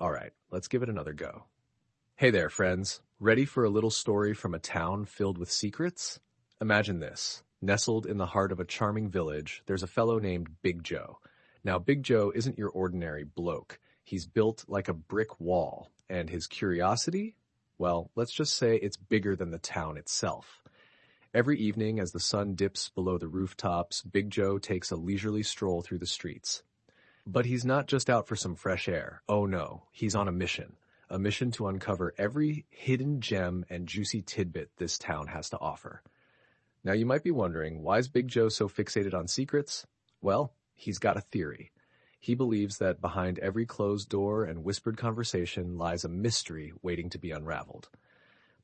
All right, let's give it another go. Hey there, friends. Ready for a little story from a town filled with secrets? Imagine this. Nestled in the heart of a charming village, there's a fellow named Big Joe. Now, Big Joe isn't your ordinary bloke. He's built like a brick wall, and his curiosity? Well, let's just say it's bigger than the town itself. Every evening, as the sun dips below the rooftops, Big Joe takes a leisurely stroll through the streets. But he's not just out for some fresh air. Oh no, he's on a mission. A mission to uncover every hidden gem and juicy tidbit this town has to offer. Now you might be wondering, why is Big Joe so fixated on secrets? Well, he's got a theory. He believes that behind every closed door and whispered conversation lies a mystery waiting to be unraveled.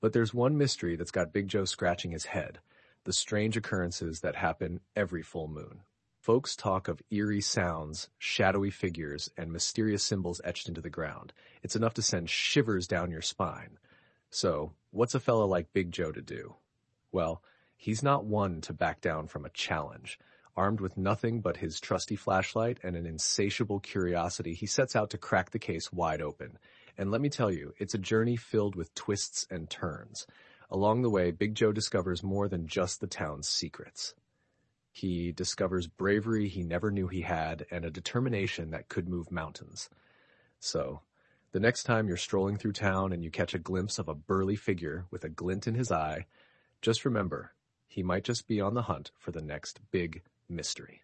But there's one mystery that's got Big Joe scratching his head, the strange occurrences that happen every full moon. Folks talk of eerie sounds, shadowy figures, and mysterious symbols etched into the ground. It's enough to send shivers down your spine. So, what's a fellow like Big Joe to do? Well, he's not one to back down from a challenge. Armed with nothing but his trusty flashlight and an insatiable curiosity, he sets out to crack the case wide open. And let me tell you, it's a journey filled with twists and turns. Along the way, Big Joe discovers more than just the town's secrets. He discovers bravery he never knew he had and a determination that could move mountains. So, the next time you're strolling through town and you catch a glimpse of a burly figure with a glint in his eye, just remember, he might just be on the hunt for the next big mystery.